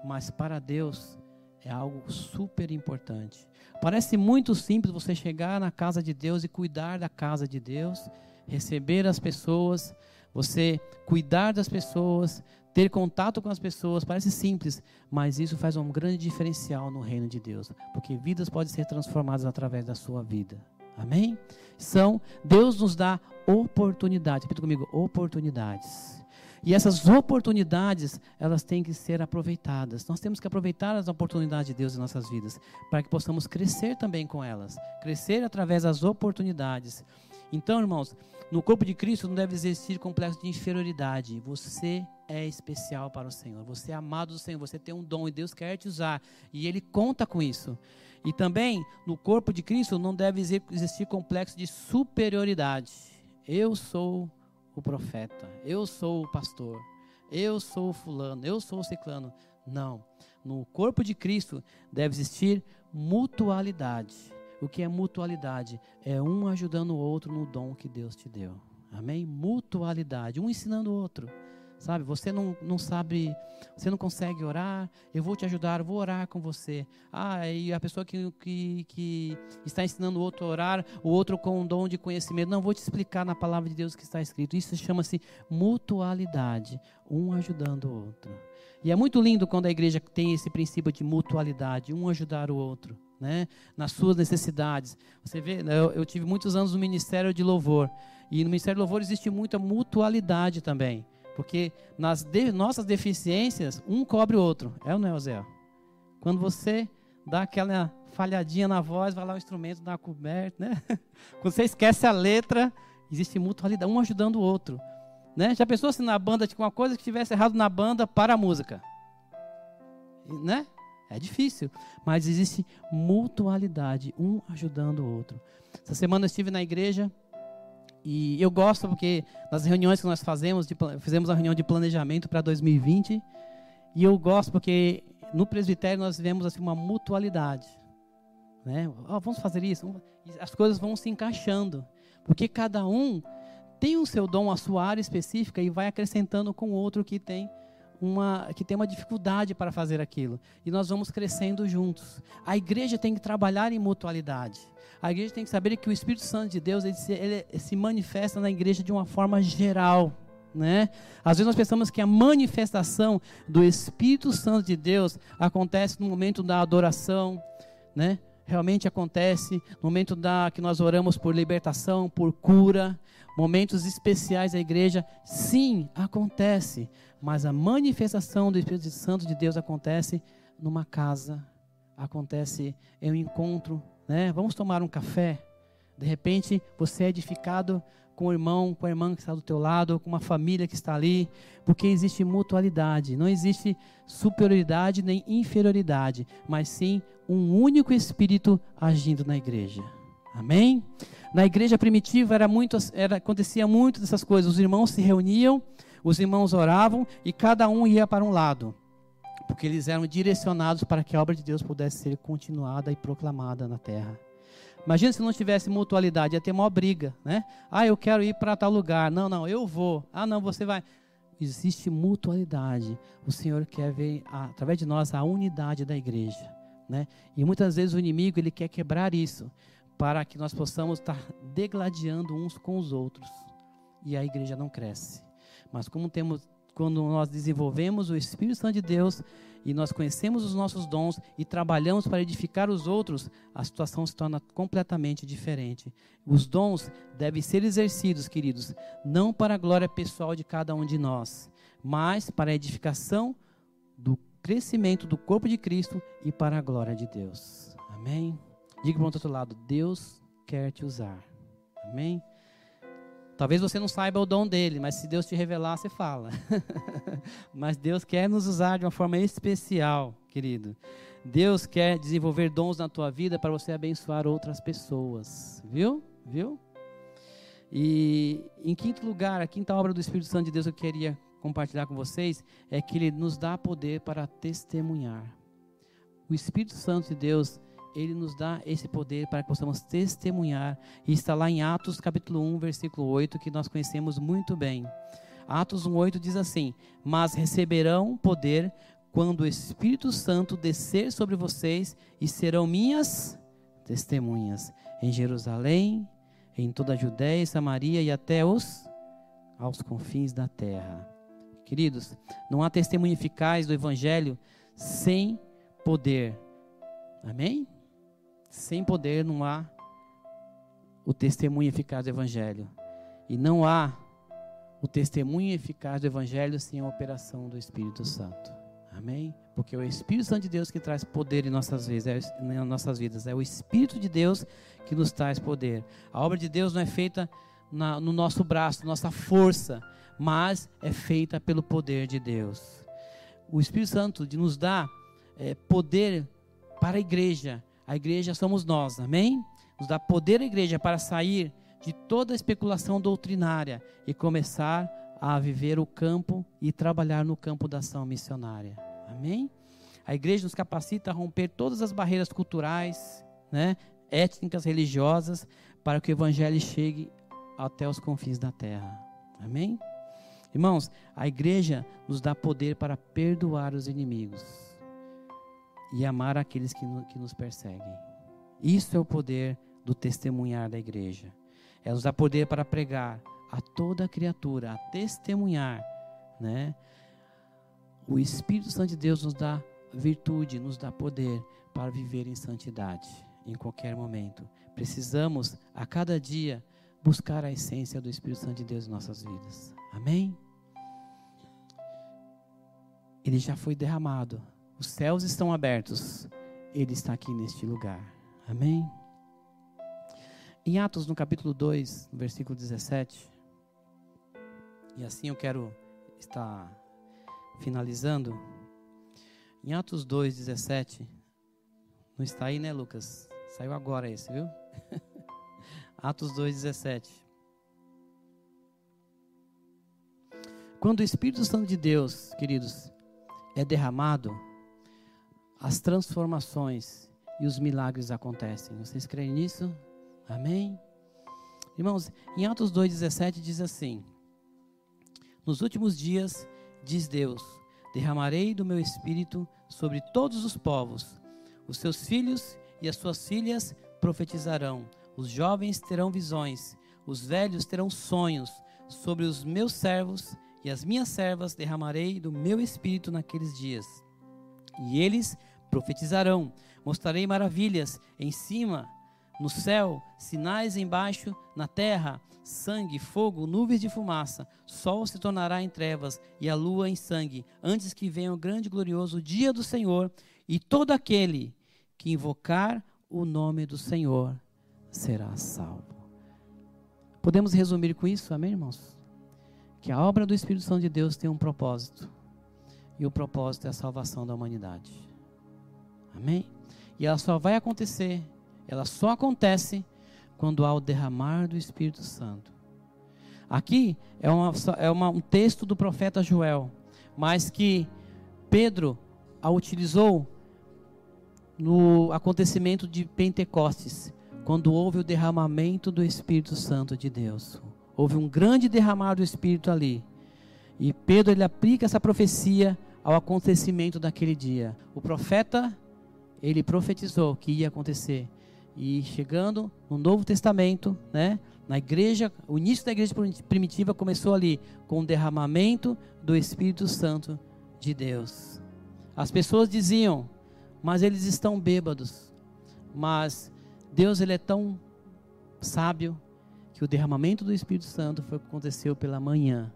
mas para Deus é algo super importante. Parece muito simples você chegar na casa de Deus e cuidar da casa de Deus, receber as pessoas, você cuidar das pessoas, ter contato com as pessoas. Parece simples, mas isso faz um grande diferencial no reino de Deus, porque vidas podem ser transformadas através da sua vida. Amém? São Deus nos dá oportunidades. Repita comigo, oportunidades. E essas oportunidades, elas têm que ser aproveitadas. Nós temos que aproveitar as oportunidades de Deus em nossas vidas, para que possamos crescer também com elas. Crescer através das oportunidades. Então, irmãos, no corpo de Cristo não deve existir complexo de inferioridade. Você é especial para o Senhor. Você é amado do Senhor. Você tem um dom e Deus quer te usar. E Ele conta com isso. E também, no corpo de Cristo não deve existir complexo de superioridade. Eu sou o profeta, eu sou o pastor, eu sou o fulano, eu sou o ciclano. Não. No corpo de Cristo deve existir mutualidade. O que é mutualidade? É um ajudando o outro no dom que Deus te deu. Amém? Mutualidade, um ensinando o outro. Sabe, você não, não sabe, você não consegue orar, eu vou te ajudar, eu vou orar com você. Ah, e a pessoa que, que, que está ensinando o outro a orar, o outro com um dom de conhecimento, não, vou te explicar na palavra de Deus que está escrito. Isso chama-se mutualidade, um ajudando o outro. E é muito lindo quando a igreja tem esse princípio de mutualidade, um ajudar o outro. Né, nas suas necessidades. Você vê, eu, eu tive muitos anos no Ministério de Louvor. E no Ministério de Louvor existe muita mutualidade também. Porque nas de, nossas deficiências, um cobre o outro. É ou não é, Zé? Quando você dá aquela falhadinha na voz, vai lá o instrumento, dá uma coberta, né? Quando você esquece a letra, existe mutualidade, um ajudando o outro. Né? Já pensou se na banda tinha uma coisa que tivesse errado na banda para a música? Né? É difícil, mas existe mutualidade, um ajudando o outro. Essa semana eu estive na igreja e eu gosto porque nas reuniões que nós fazemos, de, fizemos a reunião de planejamento para 2020, e eu gosto porque no presbitério nós vemos assim uma mutualidade, né? Oh, vamos fazer isso, as coisas vão se encaixando, porque cada um tem o seu dom, a sua área específica e vai acrescentando com o outro que tem uma que tem uma dificuldade para fazer aquilo. E nós vamos crescendo juntos. A igreja tem que trabalhar em mutualidade. A igreja tem que saber que o Espírito Santo de Deus ele se, ele se manifesta na igreja de uma forma geral. Né? Às vezes nós pensamos que a manifestação do Espírito Santo de Deus acontece no momento da adoração, né? Realmente acontece no momento da que nós oramos por libertação, por cura, momentos especiais da igreja, sim, acontece, mas a manifestação do Espírito Santo de Deus acontece numa casa, acontece em um encontro né? Vamos tomar um café. De repente, você é edificado com o irmão, com a irmã que está do teu lado, com uma família que está ali, porque existe mutualidade, não existe superioridade nem inferioridade, mas sim um único espírito agindo na igreja. Amém? Na igreja primitiva era muito, era, acontecia muito dessas coisas. Os irmãos se reuniam, os irmãos oravam e cada um ia para um lado porque eles eram direcionados para que a obra de Deus pudesse ser continuada e proclamada na terra. Imagina se não tivesse mutualidade, ia ter uma briga, né? Ah, eu quero ir para tal lugar. Não, não, eu vou. Ah, não, você vai. Existe mutualidade. O Senhor quer ver, através de nós, a unidade da igreja, né? E muitas vezes o inimigo, ele quer quebrar isso, para que nós possamos estar degladiando uns com os outros. E a igreja não cresce. Mas como temos quando nós desenvolvemos o Espírito Santo de Deus e nós conhecemos os nossos dons e trabalhamos para edificar os outros, a situação se torna completamente diferente. Os dons devem ser exercidos, queridos, não para a glória pessoal de cada um de nós, mas para a edificação do crescimento do corpo de Cristo e para a glória de Deus. Amém? Diga para o outro lado: Deus quer te usar. Amém? Talvez você não saiba o dom dele, mas se Deus te revelar, você fala. mas Deus quer nos usar de uma forma especial, querido. Deus quer desenvolver dons na tua vida para você abençoar outras pessoas. Viu? Viu? E em quinto lugar, a quinta obra do Espírito Santo de Deus que eu queria compartilhar com vocês é que ele nos dá poder para testemunhar. O Espírito Santo de Deus ele nos dá esse poder para que possamos testemunhar. E está lá em Atos capítulo 1, versículo 8, que nós conhecemos muito bem. Atos 1:8 diz assim: "Mas receberão poder quando o Espírito Santo descer sobre vocês e serão minhas testemunhas em Jerusalém, em toda a Judéia e Samaria e até os aos confins da terra." Queridos, não há testemunho eficaz do evangelho sem poder. Amém? Sem poder não há o testemunho eficaz do Evangelho. E não há o testemunho eficaz do Evangelho sem a operação do Espírito Santo. Amém? Porque é o Espírito Santo de Deus que traz poder em nossas vidas, é, em nossas vidas. É o Espírito de Deus que nos traz poder. A obra de Deus não é feita na, no nosso braço, nossa força, mas é feita pelo poder de Deus. O Espírito Santo de nos dá é, poder para a igreja a igreja somos nós, amém? Nos dá poder a igreja para sair de toda especulação doutrinária e começar a viver o campo e trabalhar no campo da ação missionária. Amém? A igreja nos capacita a romper todas as barreiras culturais, né, étnicas, religiosas, para que o evangelho chegue até os confins da terra. Amém? Irmãos, a igreja nos dá poder para perdoar os inimigos e amar aqueles que, que nos perseguem. Isso é o poder do testemunhar da igreja. É nos dar poder para pregar a toda criatura, a testemunhar, né? O Espírito Santo de Deus nos dá virtude, nos dá poder para viver em santidade em qualquer momento. Precisamos a cada dia buscar a essência do Espírito Santo de Deus em nossas vidas. Amém? Ele já foi derramado os céus estão abertos. Ele está aqui neste lugar. Amém? Em Atos, no capítulo 2, no versículo 17. E assim eu quero estar finalizando. Em Atos 2, 17. Não está aí, né, Lucas? Saiu agora esse, viu? Atos 2, 17. Quando o Espírito Santo de Deus, queridos, é derramado, as transformações e os milagres acontecem. Vocês creem nisso? Amém? Irmãos, em Atos 2,17 diz assim: Nos últimos dias, diz Deus, derramarei do meu espírito sobre todos os povos. Os seus filhos e as suas filhas profetizarão, os jovens terão visões, os velhos terão sonhos. Sobre os meus servos e as minhas servas derramarei do meu espírito naqueles dias. E eles profetizarão. Mostrarei maravilhas em cima, no céu, sinais embaixo, na terra, sangue, fogo, nuvens de fumaça. Sol se tornará em trevas e a lua em sangue, antes que venha o grande e glorioso dia do Senhor, e todo aquele que invocar o nome do Senhor será salvo. Podemos resumir com isso, amém, irmãos? Que a obra do Espírito Santo de Deus tem um propósito, e o propósito é a salvação da humanidade. Amém? E ela só vai acontecer, ela só acontece quando há o derramar do Espírito Santo. Aqui é, uma, é uma, um texto do profeta Joel, mas que Pedro a utilizou no acontecimento de Pentecostes, quando houve o derramamento do Espírito Santo de Deus. Houve um grande derramar do Espírito ali. E Pedro ele aplica essa profecia ao acontecimento daquele dia. O profeta ele profetizou que ia acontecer. E chegando no Novo Testamento, né, na igreja, o início da igreja primitiva começou ali com o derramamento do Espírito Santo de Deus. As pessoas diziam, mas eles estão bêbados. Mas Deus ele é tão sábio que o derramamento do Espírito Santo foi o que aconteceu pela manhã,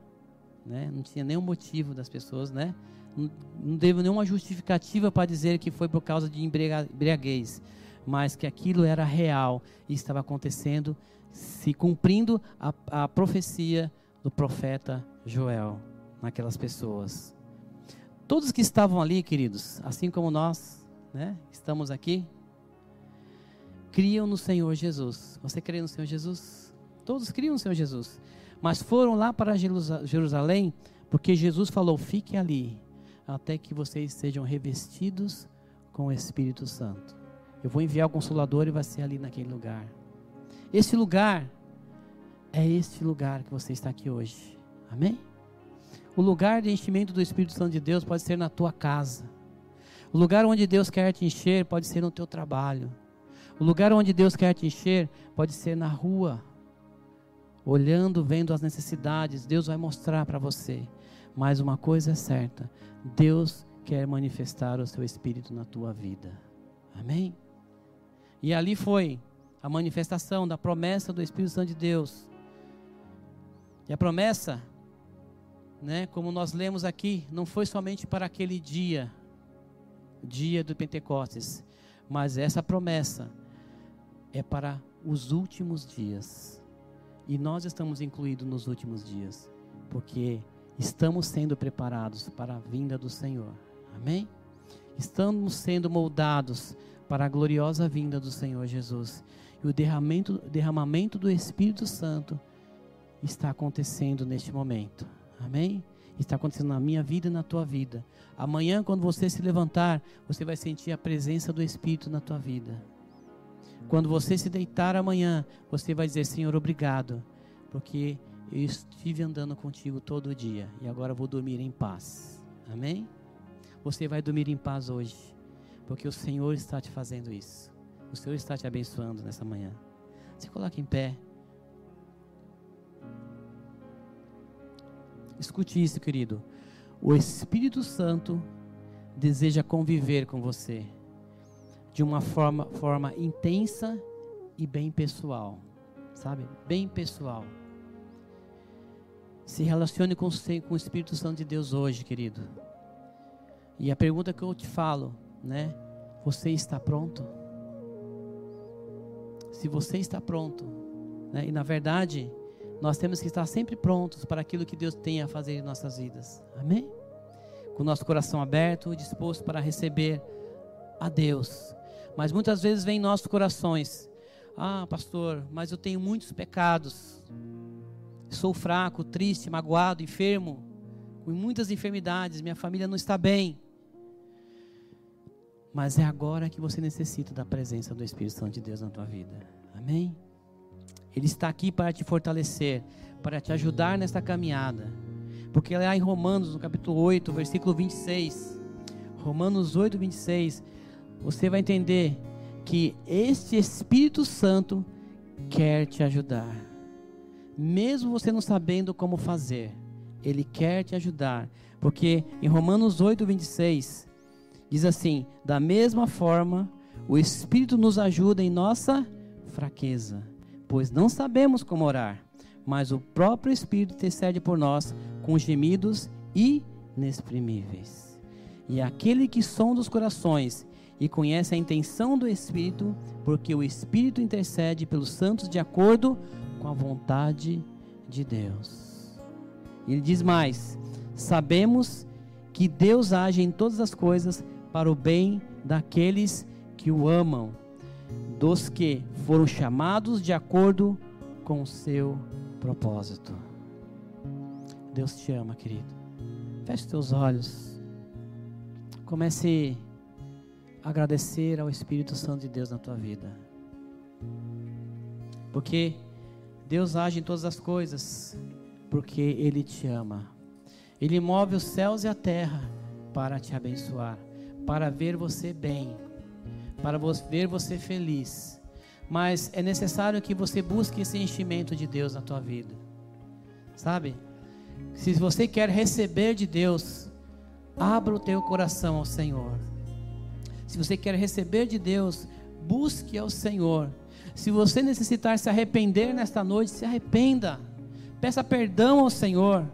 né? Não tinha nenhum motivo das pessoas, né? Não, teve nenhuma justificativa para dizer que foi por causa de embriaguez, mas que aquilo era real e estava acontecendo, se cumprindo a, a profecia do profeta Joel naquelas pessoas. Todos que estavam ali, queridos, assim como nós, né, estamos aqui, criam no Senhor Jesus. Você crê no Senhor Jesus? Todos criam no Senhor Jesus. Mas foram lá para Jerusalém, porque Jesus falou: fique ali, até que vocês sejam revestidos com o Espírito Santo. Eu vou enviar o Consolador e vai ser ali naquele lugar. Esse lugar é este lugar que você está aqui hoje. Amém? O lugar de enchimento do Espírito Santo de Deus pode ser na tua casa. O lugar onde Deus quer te encher pode ser no teu trabalho. O lugar onde Deus quer te encher pode ser na rua. Olhando, vendo as necessidades, Deus vai mostrar para você. Mas uma coisa é certa: Deus quer manifestar o seu Espírito na tua vida. Amém? E ali foi a manifestação da promessa do Espírito Santo de Deus. E a promessa né, como nós lemos aqui, não foi somente para aquele dia, dia do Pentecostes, mas essa promessa é para os últimos dias. E nós estamos incluídos nos últimos dias, porque estamos sendo preparados para a vinda do Senhor. Amém? Estamos sendo moldados para a gloriosa vinda do Senhor Jesus. E o derramamento, derramamento do Espírito Santo está acontecendo neste momento. Amém? Está acontecendo na minha vida e na tua vida. Amanhã, quando você se levantar, você vai sentir a presença do Espírito na tua vida. Quando você se deitar amanhã, você vai dizer: Senhor, obrigado, porque eu estive andando contigo todo dia e agora vou dormir em paz. Amém? Você vai dormir em paz hoje, porque o Senhor está te fazendo isso. O Senhor está te abençoando nessa manhã. Se coloque em pé. Escute isso, querido. O Espírito Santo deseja conviver com você de uma forma, forma intensa e bem pessoal, sabe? Bem pessoal. Se relacione com, com o Espírito Santo de Deus hoje, querido. E a pergunta que eu te falo, né? Você está pronto? Se você está pronto, né? E na verdade, nós temos que estar sempre prontos para aquilo que Deus tem a fazer em nossas vidas. Amém? Com o nosso coração aberto, disposto para receber a Deus. Mas muitas vezes vem em nossos corações: Ah, pastor, mas eu tenho muitos pecados. Sou fraco, triste, magoado, enfermo, com muitas enfermidades, minha família não está bem. Mas é agora que você necessita da presença do Espírito Santo de Deus na tua vida. Amém? Ele está aqui para te fortalecer, para te ajudar nesta caminhada. Porque lá em Romanos, no capítulo 8, versículo 26, Romanos 8, 26, você vai entender que este Espírito Santo quer te ajudar. Mesmo você não sabendo como fazer, ele quer te ajudar. Porque em Romanos 8, 26, diz assim: Da mesma forma, o Espírito nos ajuda em nossa fraqueza pois não sabemos como orar, mas o próprio Espírito intercede por nós com gemidos inexprimíveis. E aquele que sonda os corações e conhece a intenção do Espírito, porque o Espírito intercede pelos santos de acordo com a vontade de Deus. Ele diz mais: sabemos que Deus age em todas as coisas para o bem daqueles que o amam dos que foram chamados de acordo com o seu propósito. Deus te ama, querido. Feche teus olhos. Comece a agradecer ao Espírito Santo de Deus na tua vida. Porque Deus age em todas as coisas, porque Ele te ama. Ele move os céus e a terra para te abençoar, para ver você bem para ver você feliz. Mas é necessário que você busque esse enchimento de Deus na tua vida. Sabe? Se você quer receber de Deus, Abra o teu coração ao Senhor. Se você quer receber de Deus, busque ao Senhor. Se você necessitar se arrepender nesta noite, se arrependa. Peça perdão ao Senhor,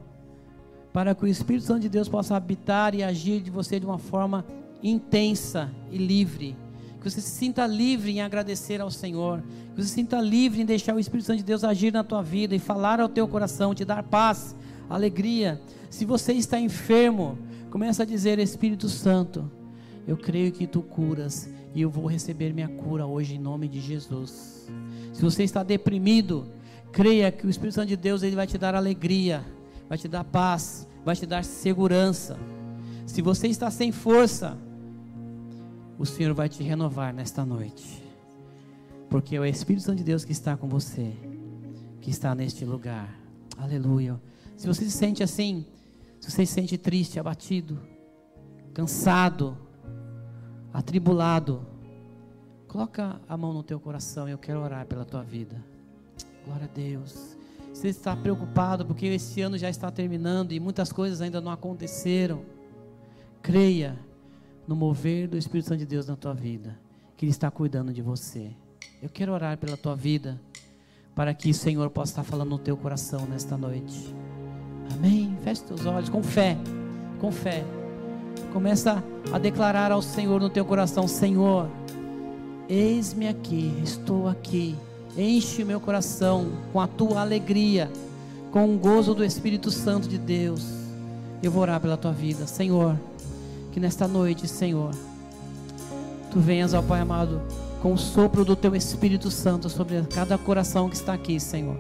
para que o Espírito Santo de Deus possa habitar e agir de você de uma forma intensa e livre. Que você se sinta livre em agradecer ao Senhor. Que você se sinta livre em deixar o Espírito Santo de Deus agir na tua vida e falar ao teu coração, te dar paz, alegria. Se você está enfermo, começa a dizer: Espírito Santo, eu creio que tu curas e eu vou receber minha cura hoje em nome de Jesus. Se você está deprimido, creia que o Espírito Santo de Deus ele vai te dar alegria, vai te dar paz, vai te dar segurança. Se você está sem força, o Senhor vai te renovar nesta noite. Porque é o Espírito Santo de Deus que está com você, que está neste lugar. Aleluia. Se você se sente assim, se você se sente triste, abatido, cansado, atribulado, coloca a mão no teu coração, eu quero orar pela tua vida. Glória a Deus. Você está preocupado porque esse ano já está terminando e muitas coisas ainda não aconteceram. Creia no mover do Espírito Santo de Deus na tua vida, que Ele está cuidando de você. Eu quero orar pela tua vida, para que o Senhor possa estar falando no teu coração nesta noite. Amém. Feche teus olhos com fé, com fé. Começa a declarar ao Senhor no teu coração: Senhor, eis-me aqui, estou aqui. Enche meu coração com a tua alegria, com o gozo do Espírito Santo de Deus. Eu vou orar pela tua vida, Senhor. Que nesta noite, Senhor, tu venhas, ao Pai amado, com o sopro do teu Espírito Santo sobre cada coração que está aqui, Senhor.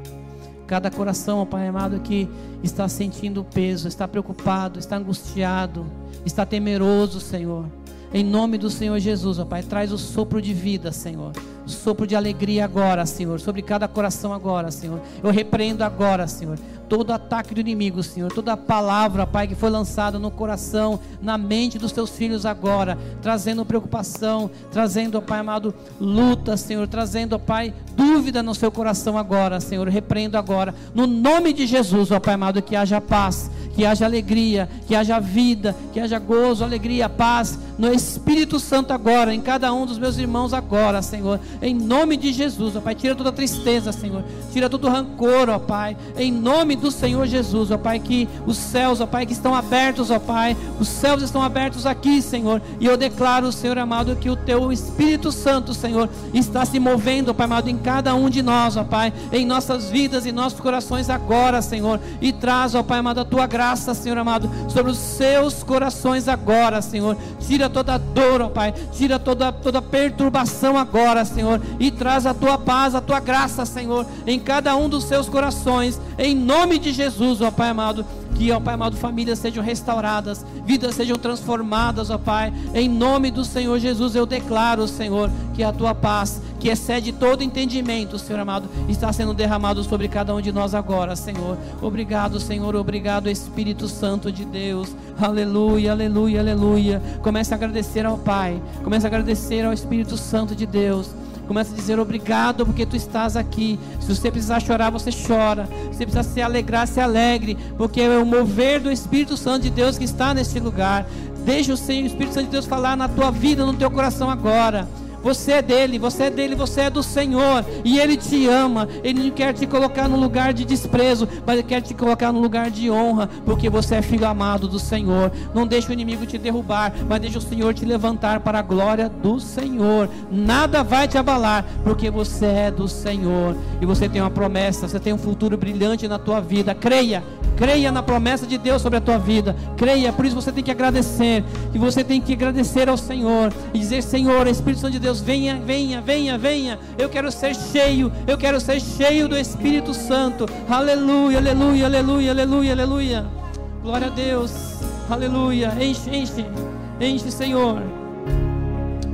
Cada coração, Pai amado, que está sentindo peso, está preocupado, está angustiado, está temeroso, Senhor. Em nome do Senhor Jesus, ó Pai, traz o sopro de vida, Senhor. O sopro de alegria agora, Senhor, sobre cada coração agora, Senhor. Eu repreendo agora, Senhor, todo ataque do inimigo, Senhor, toda palavra, Pai, que foi lançada no coração, na mente dos teus filhos agora, trazendo preocupação, trazendo, ó Pai amado, luta, Senhor, trazendo, ó Pai, dúvida no seu coração agora, Senhor, repreendo agora, no nome de Jesus, ó Pai amado, que haja paz, que haja alegria, que haja vida, que haja gozo, alegria, paz no Espírito Santo agora, em cada um dos meus irmãos agora, Senhor, em nome de Jesus, ó Pai, tira toda tristeza, Senhor, tira todo rancor, ó Pai, em nome do Senhor Jesus, ó Pai, que os céus, ó Pai, que estão abertos, ó Pai, os céus estão abertos aqui, Senhor, e eu declaro, Senhor amado, que o Teu Espírito Santo, Senhor, está se movendo, ó Pai amado, em cada um de nós, ó Pai, em nossas vidas e nossos corações agora, Senhor, e traz, ó Pai amado, a Tua graça, Senhor amado, sobre os seus corações agora, Senhor, tira toda dor, ó Pai, tira toda, toda perturbação agora, Senhor, e traz a Tua paz, a Tua graça, Senhor, em cada um dos seus corações, em nome de Jesus, ó Pai amado, que, ó Pai amado, famílias sejam restauradas, vidas sejam transformadas, ó Pai, em nome do Senhor Jesus, eu declaro, Senhor, que a Tua paz, que excede todo entendimento, Senhor amado, está sendo derramado sobre cada um de nós agora, Senhor. Obrigado, Senhor, obrigado, Espírito Santo de Deus. Aleluia, aleluia, aleluia. Comece a agradecer ao Pai, comece a agradecer ao Espírito Santo de Deus. Começa a dizer obrigado porque tu estás aqui. Se você precisar chorar, você chora. Se você precisar se alegrar, se alegre. Porque é o mover do Espírito Santo de Deus que está neste lugar. Deixa o Espírito Santo de Deus falar na tua vida, no teu coração agora. Você é dele, você é dele, você é do Senhor. E ele te ama. Ele não quer te colocar no lugar de desprezo, mas ele quer te colocar no lugar de honra, porque você é filho amado do Senhor. Não deixe o inimigo te derrubar, mas deixe o Senhor te levantar para a glória do Senhor. Nada vai te abalar, porque você é do Senhor. E você tem uma promessa, você tem um futuro brilhante na tua vida. Creia, Creia na promessa de Deus sobre a tua vida. Creia, por isso você tem que agradecer. E você tem que agradecer ao Senhor e dizer: Senhor, Espírito Santo de Deus, venha, venha, venha, venha. Eu quero ser cheio, eu quero ser cheio do Espírito Santo. Aleluia, aleluia, aleluia, aleluia, aleluia. Glória a Deus. Aleluia. Enche, enche, enche, Senhor.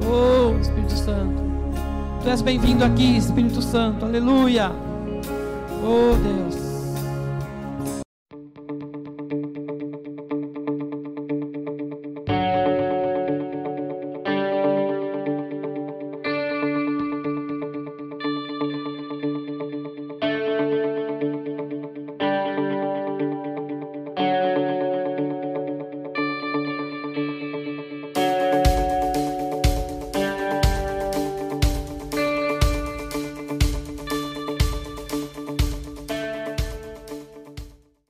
Oh, Espírito Santo. Tu és bem-vindo aqui, Espírito Santo. Aleluia. Oh, Deus.